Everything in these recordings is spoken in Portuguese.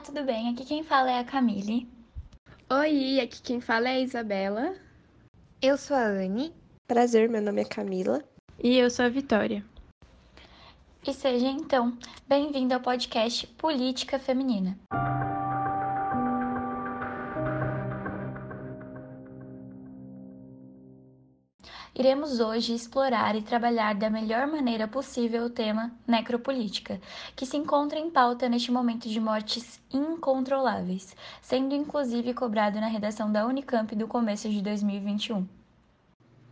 Olá, tudo bem? Aqui quem fala é a Camille. Oi, aqui quem fala é a Isabela. Eu sou a Anne. Prazer, meu nome é Camila. E eu sou a Vitória. E seja então bem-vindo ao podcast Política Feminina. Iremos hoje explorar e trabalhar da melhor maneira possível o tema necropolítica, que se encontra em pauta neste momento de mortes incontroláveis, sendo inclusive cobrado na redação da Unicamp do começo de 2021.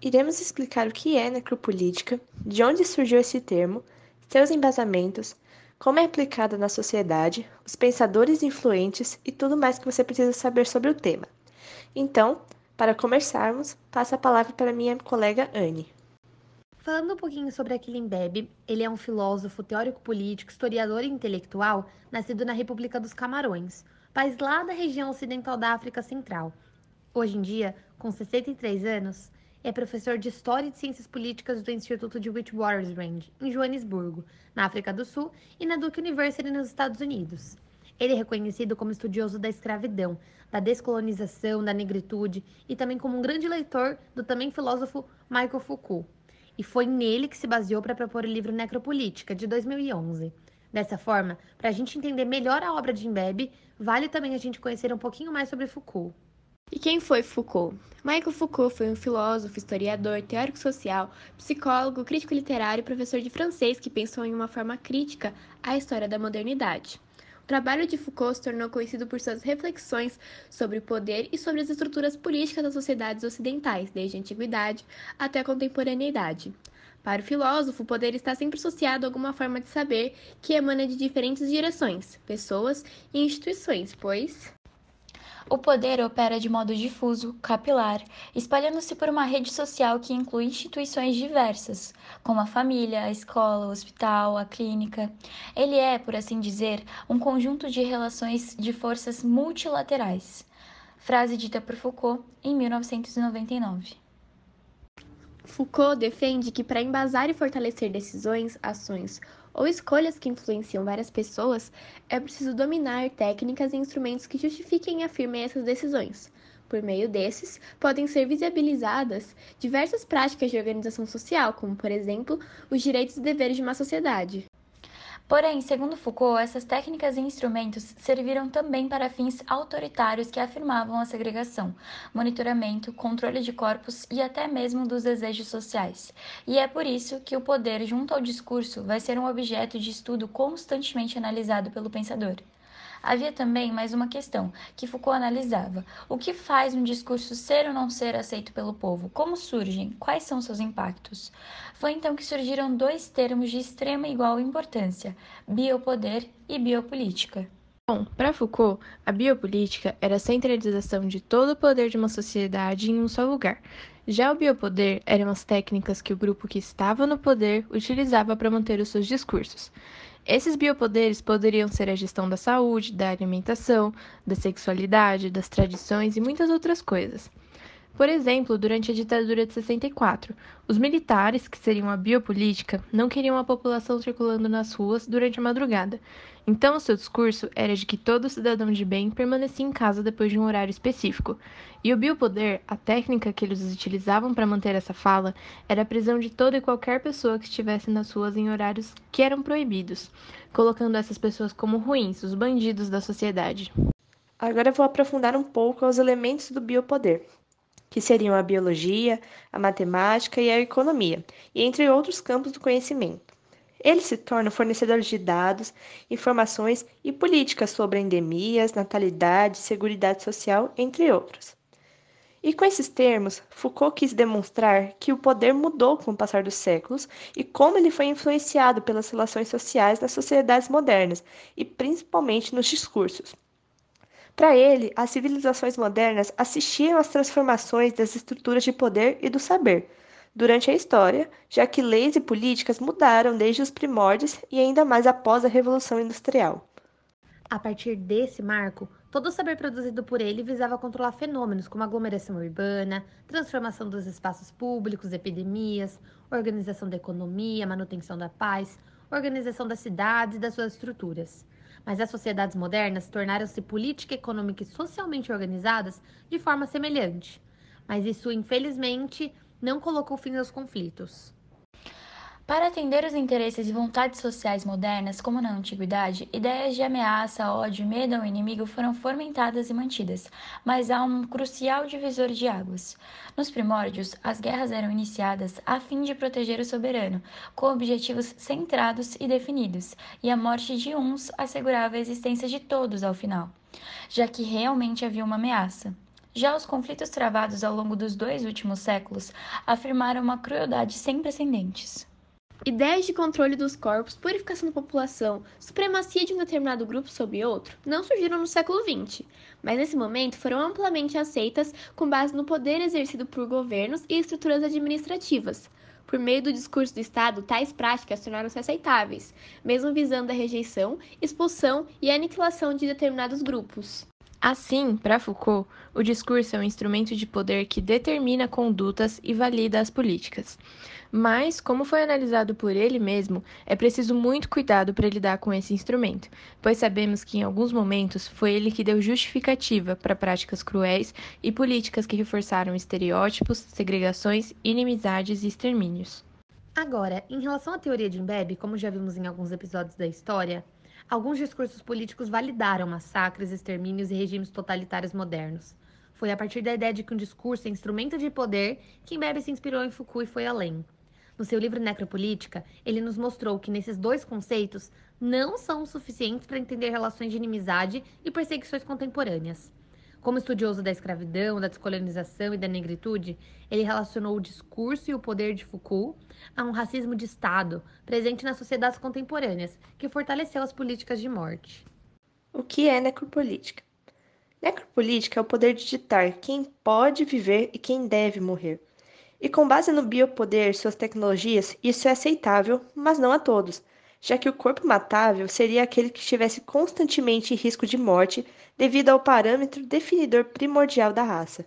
Iremos explicar o que é necropolítica, de onde surgiu esse termo, seus embasamentos, como é aplicada na sociedade, os pensadores influentes e tudo mais que você precisa saber sobre o tema. Então, para começarmos, passo a palavra para minha colega Anne. Falando um pouquinho sobre Aquilin Bebe, ele é um filósofo, teórico político, historiador e intelectual, nascido na República dos Camarões, país lá da região ocidental da África Central. Hoje em dia, com 63 anos, é professor de História e de Ciências Políticas do Instituto de Witwatersrand, em Joanesburgo, na África do Sul, e na Duke University, nos Estados Unidos. Ele é reconhecido como estudioso da escravidão, da descolonização, da negritude e também como um grande leitor do também filósofo Michael Foucault. E foi nele que se baseou para propor o livro Necropolítica, de 2011. Dessa forma, para a gente entender melhor a obra de Imbebe, vale também a gente conhecer um pouquinho mais sobre Foucault. E quem foi Foucault? Michael Foucault foi um filósofo, historiador, teórico social, psicólogo, crítico literário e professor de francês que pensou em uma forma crítica à história da modernidade. Trabalho de Foucault se tornou conhecido por suas reflexões sobre o poder e sobre as estruturas políticas das sociedades ocidentais, desde a antiguidade até a contemporaneidade. Para o filósofo, o poder está sempre associado a alguma forma de saber que emana de diferentes direções, pessoas e instituições, pois o poder opera de modo difuso, capilar, espalhando-se por uma rede social que inclui instituições diversas, como a família, a escola, o hospital, a clínica. Ele é, por assim dizer, um conjunto de relações de forças multilaterais. Frase dita por Foucault em 1999. Foucault defende que para embasar e fortalecer decisões, ações ou escolhas que influenciam várias pessoas, é preciso dominar técnicas e instrumentos que justifiquem e afirmem essas decisões. Por meio desses, podem ser visibilizadas diversas práticas de organização social, como, por exemplo, os direitos e deveres de uma sociedade. Porém, segundo Foucault, essas técnicas e instrumentos serviram também para fins autoritários que afirmavam a segregação, monitoramento, controle de corpos e até mesmo dos desejos sociais. E é por isso que o poder, junto ao discurso, vai ser um objeto de estudo constantemente analisado pelo pensador. Havia também mais uma questão que Foucault analisava: o que faz um discurso ser ou não ser aceito pelo povo? Como surgem? Quais são seus impactos? Foi então que surgiram dois termos de extrema e igual importância: biopoder e biopolítica. Bom, para Foucault, a biopolítica era a centralização de todo o poder de uma sociedade em um só lugar. Já o biopoder eram as técnicas que o grupo que estava no poder utilizava para manter os seus discursos. Esses biopoderes poderiam ser a gestão da saúde, da alimentação, da sexualidade, das tradições e muitas outras coisas. Por exemplo, durante a ditadura de 64, os militares, que seriam a biopolítica, não queriam a população circulando nas ruas durante a madrugada. Então, o seu discurso era de que todo cidadão de bem permanecia em casa depois de um horário específico. E o biopoder, a técnica que eles utilizavam para manter essa fala, era a prisão de toda e qualquer pessoa que estivesse nas ruas em horários que eram proibidos, colocando essas pessoas como ruins, os bandidos da sociedade. Agora vou aprofundar um pouco os elementos do biopoder que seriam a biologia, a matemática e a economia, e entre outros campos do conhecimento. Ele se torna fornecedor de dados, informações e políticas sobre endemias, natalidade, seguridade social, entre outros. E com esses termos, Foucault quis demonstrar que o poder mudou com o passar dos séculos e como ele foi influenciado pelas relações sociais nas sociedades modernas e principalmente nos discursos. Para ele, as civilizações modernas assistiram às transformações das estruturas de poder e do saber durante a história, já que leis e políticas mudaram desde os primórdios e ainda mais após a Revolução Industrial. A partir desse marco, todo o saber produzido por ele visava controlar fenômenos como aglomeração urbana, transformação dos espaços públicos, epidemias, organização da economia, manutenção da paz, organização das cidades e das suas estruturas. Mas as sociedades modernas tornaram-se política, econômica e socialmente organizadas de forma semelhante. Mas isso, infelizmente, não colocou fim aos conflitos. Para atender os interesses e vontades sociais modernas, como na antiguidade, ideias de ameaça, ódio medo ao inimigo foram fomentadas e mantidas, mas há um crucial divisor de águas. Nos primórdios, as guerras eram iniciadas a fim de proteger o soberano, com objetivos centrados e definidos, e a morte de uns assegurava a existência de todos ao final, já que realmente havia uma ameaça. Já os conflitos travados ao longo dos dois últimos séculos afirmaram uma crueldade sem precedentes. Ideias de controle dos corpos, purificação da população, supremacia de um determinado grupo sobre outro não surgiram no século XX, mas nesse momento foram amplamente aceitas com base no poder exercido por governos e estruturas administrativas. Por meio do discurso do Estado, tais práticas tornaram-se aceitáveis, mesmo visando a rejeição, expulsão e aniquilação de determinados grupos. Assim, para Foucault, o discurso é um instrumento de poder que determina condutas e valida as políticas. Mas, como foi analisado por ele mesmo, é preciso muito cuidado para lidar com esse instrumento, pois sabemos que em alguns momentos foi ele que deu justificativa para práticas cruéis e políticas que reforçaram estereótipos, segregações, inimizades e extermínios. Agora, em relação à teoria de Imbebe, como já vimos em alguns episódios da história, alguns discursos políticos validaram massacres, extermínios e regimes totalitários modernos. Foi a partir da ideia de que um discurso é instrumento de poder que Imbebe se inspirou em Foucault e foi além. No seu livro Necropolítica, ele nos mostrou que nesses dois conceitos não são suficientes para entender relações de inimizade e perseguições contemporâneas. Como estudioso da escravidão, da descolonização e da negritude, ele relacionou o discurso e o poder de Foucault a um racismo de Estado presente nas sociedades contemporâneas, que fortaleceu as políticas de morte. O que é necropolítica? Necropolítica é o poder de ditar quem pode viver e quem deve morrer. E com base no biopoder e suas tecnologias, isso é aceitável, mas não a todos, já que o corpo matável seria aquele que estivesse constantemente em risco de morte devido ao parâmetro definidor primordial da raça.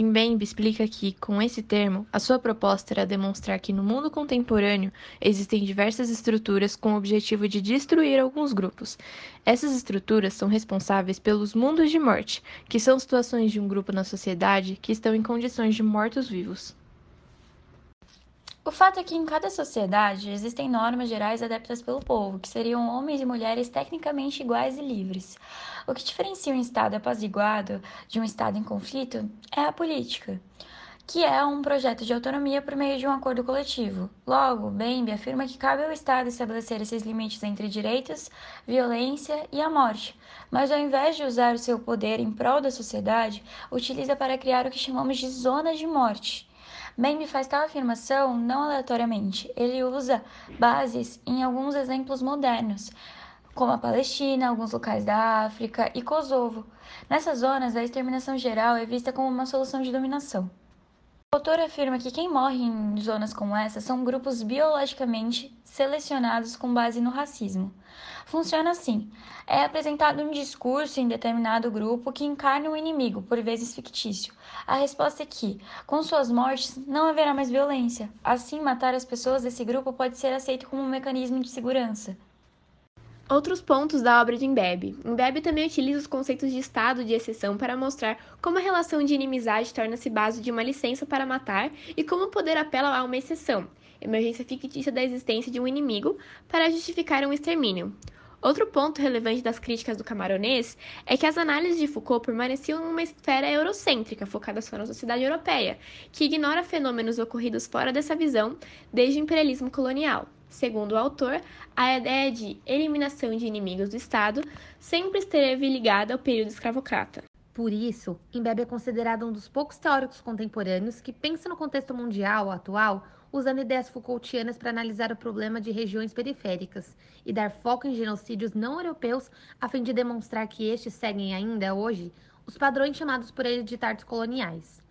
Mbembe explica que, com esse termo, a sua proposta era demonstrar que no mundo contemporâneo existem diversas estruturas com o objetivo de destruir alguns grupos. Essas estruturas são responsáveis pelos mundos de morte, que são situações de um grupo na sociedade que estão em condições de mortos-vivos. O fato é que em cada sociedade existem normas gerais adeptas pelo povo, que seriam homens e mulheres tecnicamente iguais e livres. O que diferencia um Estado apaziguado de um Estado em conflito é a política, que é um projeto de autonomia por meio de um acordo coletivo. Logo, Bembe afirma que cabe ao Estado estabelecer esses limites entre direitos, violência e a morte, mas ao invés de usar o seu poder em prol da sociedade, utiliza para criar o que chamamos de zonas de morte Bembe faz tal afirmação não aleatoriamente. Ele usa bases em alguns exemplos modernos, como a Palestina, alguns locais da África e Kosovo. Nessas zonas, a exterminação geral é vista como uma solução de dominação. O autor afirma que quem morre em zonas como essa são grupos biologicamente selecionados com base no racismo. Funciona assim: é apresentado um discurso em determinado grupo que encarna um inimigo, por vezes fictício. A resposta é que, com suas mortes, não haverá mais violência. Assim, matar as pessoas desse grupo pode ser aceito como um mecanismo de segurança. Outros pontos da obra de Imbebe. Imbebe também utiliza os conceitos de estado de exceção para mostrar como a relação de inimizade torna-se base de uma licença para matar e como o poder apela a uma exceção, emergência fictícia da existência de um inimigo, para justificar um extermínio. Outro ponto relevante das críticas do camaronês é que as análises de Foucault permaneciam numa esfera eurocêntrica, focada só na sociedade europeia, que ignora fenômenos ocorridos fora dessa visão desde o imperialismo colonial. Segundo o autor, a ideia de eliminação de inimigos do Estado sempre esteve ligada ao período escravocrata. Por isso, Imbebe é considerado um dos poucos teóricos contemporâneos que pensa no contexto mundial atual usando ideias Foucaultianas para analisar o problema de regiões periféricas e dar foco em genocídios não europeus a fim de demonstrar que estes seguem ainda hoje os padrões chamados por ele de tartos coloniais.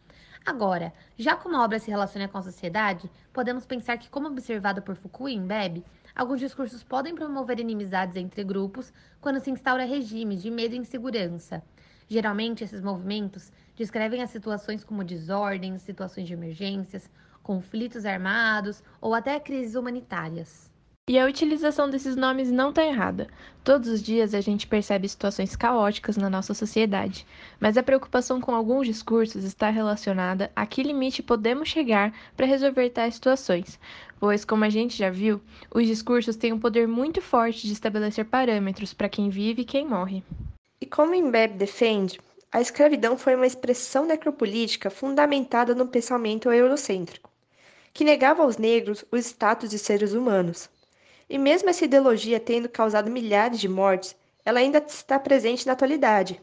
Agora, já como a obra se relaciona com a sociedade, podemos pensar que, como observado por Foucault e Imbebe, alguns discursos podem promover inimizades entre grupos quando se instaura regimes de medo e insegurança. Geralmente, esses movimentos descrevem as situações como desordens, situações de emergências, conflitos armados ou até crises humanitárias. E a utilização desses nomes não está errada. Todos os dias a gente percebe situações caóticas na nossa sociedade, mas a preocupação com alguns discursos está relacionada a que limite podemos chegar para resolver tais situações, pois, como a gente já viu, os discursos têm um poder muito forte de estabelecer parâmetros para quem vive e quem morre. E como Embeb defende, a escravidão foi uma expressão necropolítica fundamentada no pensamento eurocêntrico, que negava aos negros o status de seres humanos. E mesmo essa ideologia tendo causado milhares de mortes, ela ainda está presente na atualidade,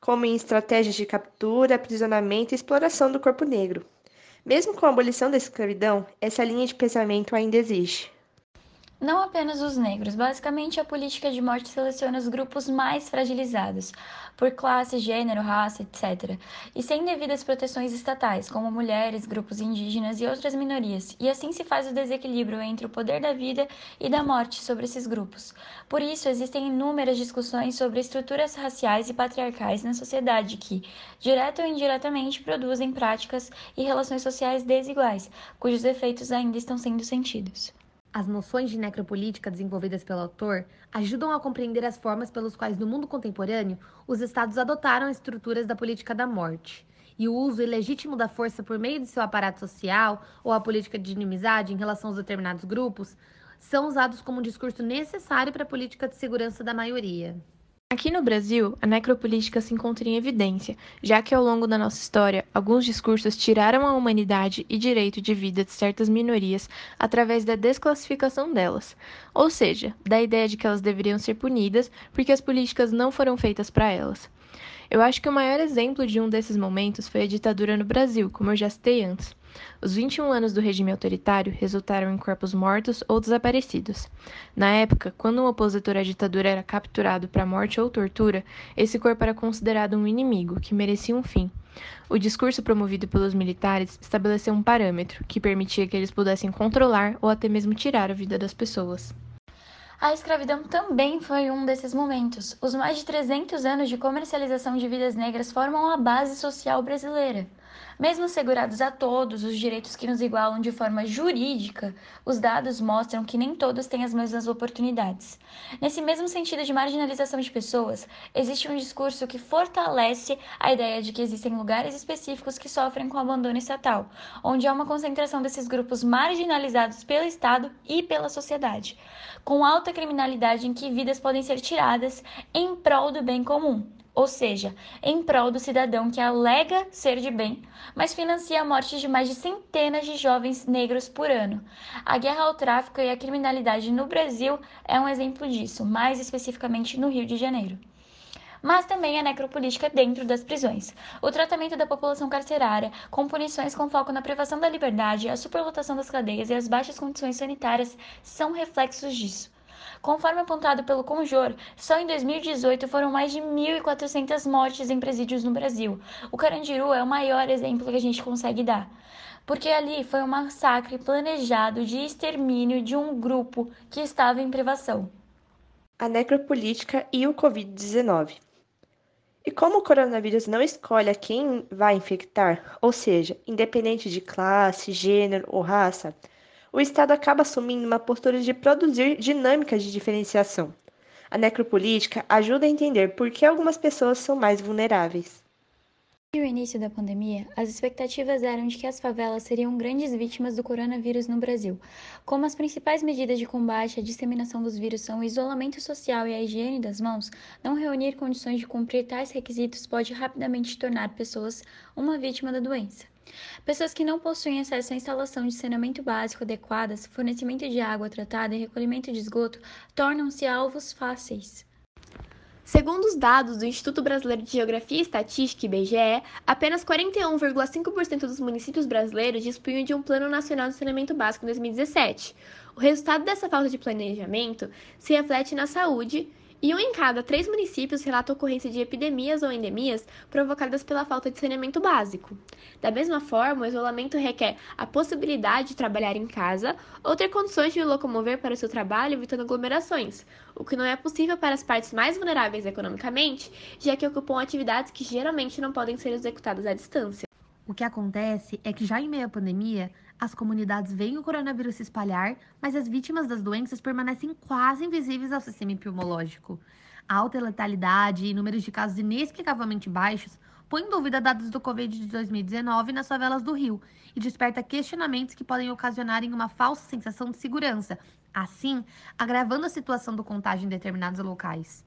como em estratégias de captura, aprisionamento e exploração do corpo negro. Mesmo com a abolição da escravidão, essa linha de pensamento ainda existe. Não apenas os negros, basicamente a política de morte seleciona os grupos mais fragilizados, por classe, gênero, raça, etc., e sem devidas proteções estatais, como mulheres, grupos indígenas e outras minorias, e assim se faz o desequilíbrio entre o poder da vida e da morte sobre esses grupos. Por isso, existem inúmeras discussões sobre estruturas raciais e patriarcais na sociedade que, direto ou indiretamente, produzem práticas e relações sociais desiguais, cujos efeitos ainda estão sendo sentidos. As noções de necropolítica desenvolvidas pelo autor ajudam a compreender as formas pelas quais, no mundo contemporâneo, os estados adotaram estruturas da política da morte. E o uso ilegítimo da força por meio de seu aparato social ou a política de inimizade em relação aos determinados grupos são usados como um discurso necessário para a política de segurança da maioria. Aqui no Brasil, a necropolítica se encontra em evidência, já que ao longo da nossa história, alguns discursos tiraram a humanidade e direito de vida de certas minorias através da desclassificação delas, ou seja, da ideia de que elas deveriam ser punidas porque as políticas não foram feitas para elas. Eu acho que o maior exemplo de um desses momentos foi a ditadura no Brasil, como eu já citei antes. Os 21 anos do regime autoritário resultaram em corpos mortos ou desaparecidos. Na época, quando um opositor à ditadura era capturado para morte ou tortura, esse corpo era considerado um inimigo que merecia um fim. O discurso promovido pelos militares estabeleceu um parâmetro que permitia que eles pudessem controlar ou até mesmo tirar a vida das pessoas. A escravidão também foi um desses momentos. Os mais de 300 anos de comercialização de vidas negras formam a base social brasileira. Mesmo segurados a todos os direitos que nos igualam de forma jurídica, os dados mostram que nem todos têm as mesmas oportunidades. Nesse mesmo sentido de marginalização de pessoas, existe um discurso que fortalece a ideia de que existem lugares específicos que sofrem com abandono estatal, onde há uma concentração desses grupos marginalizados pelo Estado e pela sociedade, com alta criminalidade em que vidas podem ser tiradas em prol do bem comum ou seja, em prol do cidadão que alega ser de bem, mas financia a morte de mais de centenas de jovens negros por ano. A guerra ao tráfico e à criminalidade no Brasil é um exemplo disso, mais especificamente no Rio de Janeiro mas também a necropolítica dentro das prisões. O tratamento da população carcerária, com punições com foco na privação da liberdade, a superlotação das cadeias e as baixas condições sanitárias são reflexos disso. Conforme apontado pelo Conjor, só em 2018 foram mais de 1.400 mortes em presídios no Brasil. O Carandiru é o maior exemplo que a gente consegue dar. Porque ali foi um massacre planejado de extermínio de um grupo que estava em privação. A necropolítica e o Covid-19. E como o coronavírus não escolhe a quem vai infectar, ou seja, independente de classe, gênero ou raça, o Estado acaba assumindo uma postura de produzir dinâmicas de diferenciação. A necropolítica ajuda a entender por que algumas pessoas são mais vulneráveis. No início da pandemia, as expectativas eram de que as favelas seriam grandes vítimas do coronavírus no Brasil. Como as principais medidas de combate à disseminação dos vírus são o isolamento social e a higiene das mãos, não reunir condições de cumprir tais requisitos pode rapidamente tornar pessoas uma vítima da doença. Pessoas que não possuem acesso à instalação de saneamento básico adequadas, fornecimento de água tratada e recolhimento de esgoto tornam-se alvos fáceis. Segundo os dados do Instituto Brasileiro de Geografia e Estatística, IBGE, apenas 41,5% dos municípios brasileiros dispunham de um Plano Nacional de Saneamento Básico em 2017. O resultado dessa falta de planejamento se reflete na saúde e um em cada três municípios relata ocorrência de epidemias ou endemias provocadas pela falta de saneamento básico. Da mesma forma, o isolamento requer a possibilidade de trabalhar em casa ou ter condições de locomover para o seu trabalho evitando aglomerações, o que não é possível para as partes mais vulneráveis economicamente, já que ocupam atividades que geralmente não podem ser executadas à distância. O que acontece é que já em meio à pandemia, as comunidades veem o coronavírus se espalhar, mas as vítimas das doenças permanecem quase invisíveis ao sistema epidemiológico. A alta letalidade e números de casos inexplicavelmente baixos põem em dúvida dados do Covid de 2019 nas favelas do Rio e desperta questionamentos que podem ocasionar uma falsa sensação de segurança, assim agravando a situação do contágio em determinados locais.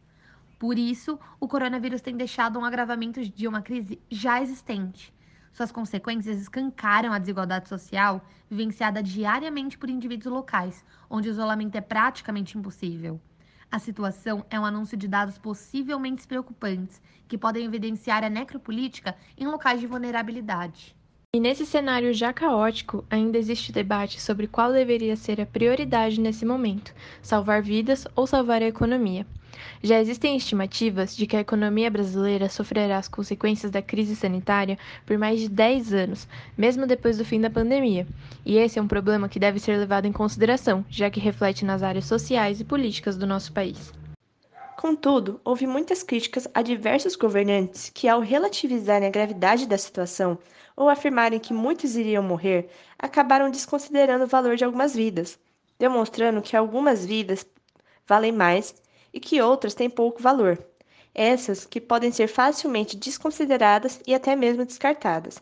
Por isso, o coronavírus tem deixado um agravamento de uma crise já existente. Suas consequências escancaram a desigualdade social vivenciada diariamente por indivíduos locais, onde o isolamento é praticamente impossível. A situação é um anúncio de dados possivelmente preocupantes, que podem evidenciar a necropolítica em locais de vulnerabilidade. E nesse cenário já caótico, ainda existe debate sobre qual deveria ser a prioridade nesse momento: salvar vidas ou salvar a economia. Já existem estimativas de que a economia brasileira sofrerá as consequências da crise sanitária por mais de 10 anos, mesmo depois do fim da pandemia. E esse é um problema que deve ser levado em consideração, já que reflete nas áreas sociais e políticas do nosso país. Contudo, houve muitas críticas a diversos governantes que, ao relativizarem a gravidade da situação, ou afirmarem que muitos iriam morrer, acabaram desconsiderando o valor de algumas vidas, demonstrando que algumas vidas valem mais e que outras têm pouco valor. Essas que podem ser facilmente desconsideradas e até mesmo descartadas.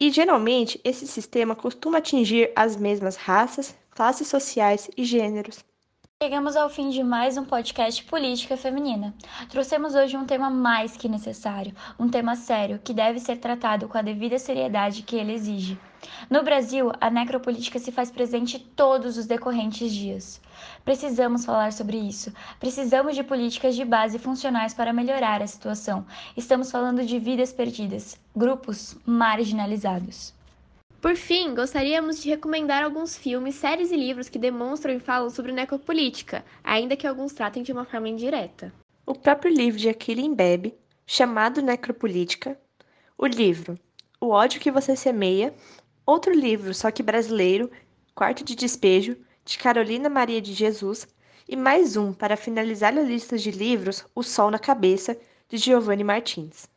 E geralmente esse sistema costuma atingir as mesmas raças, classes sociais e gêneros. Chegamos ao fim de mais um podcast Política Feminina. Trouxemos hoje um tema mais que necessário, um tema sério que deve ser tratado com a devida seriedade que ele exige. No Brasil, a necropolítica se faz presente todos os decorrentes dias. Precisamos falar sobre isso. Precisamos de políticas de base funcionais para melhorar a situação. Estamos falando de vidas perdidas, grupos marginalizados. Por fim, gostaríamos de recomendar alguns filmes, séries e livros que demonstram e falam sobre necropolítica, ainda que alguns tratem de uma forma indireta. O próprio livro de Aquile Bebe, chamado Necropolítica, o livro O ódio que você semeia, outro livro, só que brasileiro, Quarto de Despejo, de Carolina Maria de Jesus, e mais um para finalizar a lista de livros, O Sol na Cabeça, de Giovanni Martins.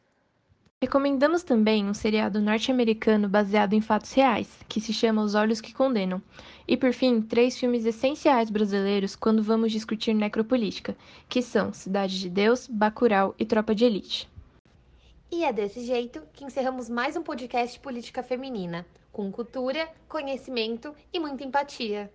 Recomendamos também um seriado norte-americano baseado em fatos reais, que se chama Os Olhos que Condenam. E por fim, três filmes essenciais brasileiros quando vamos discutir necropolítica, que são Cidade de Deus, Bacurau e Tropa de Elite. E é desse jeito que encerramos mais um podcast Política Feminina, com cultura, conhecimento e muita empatia.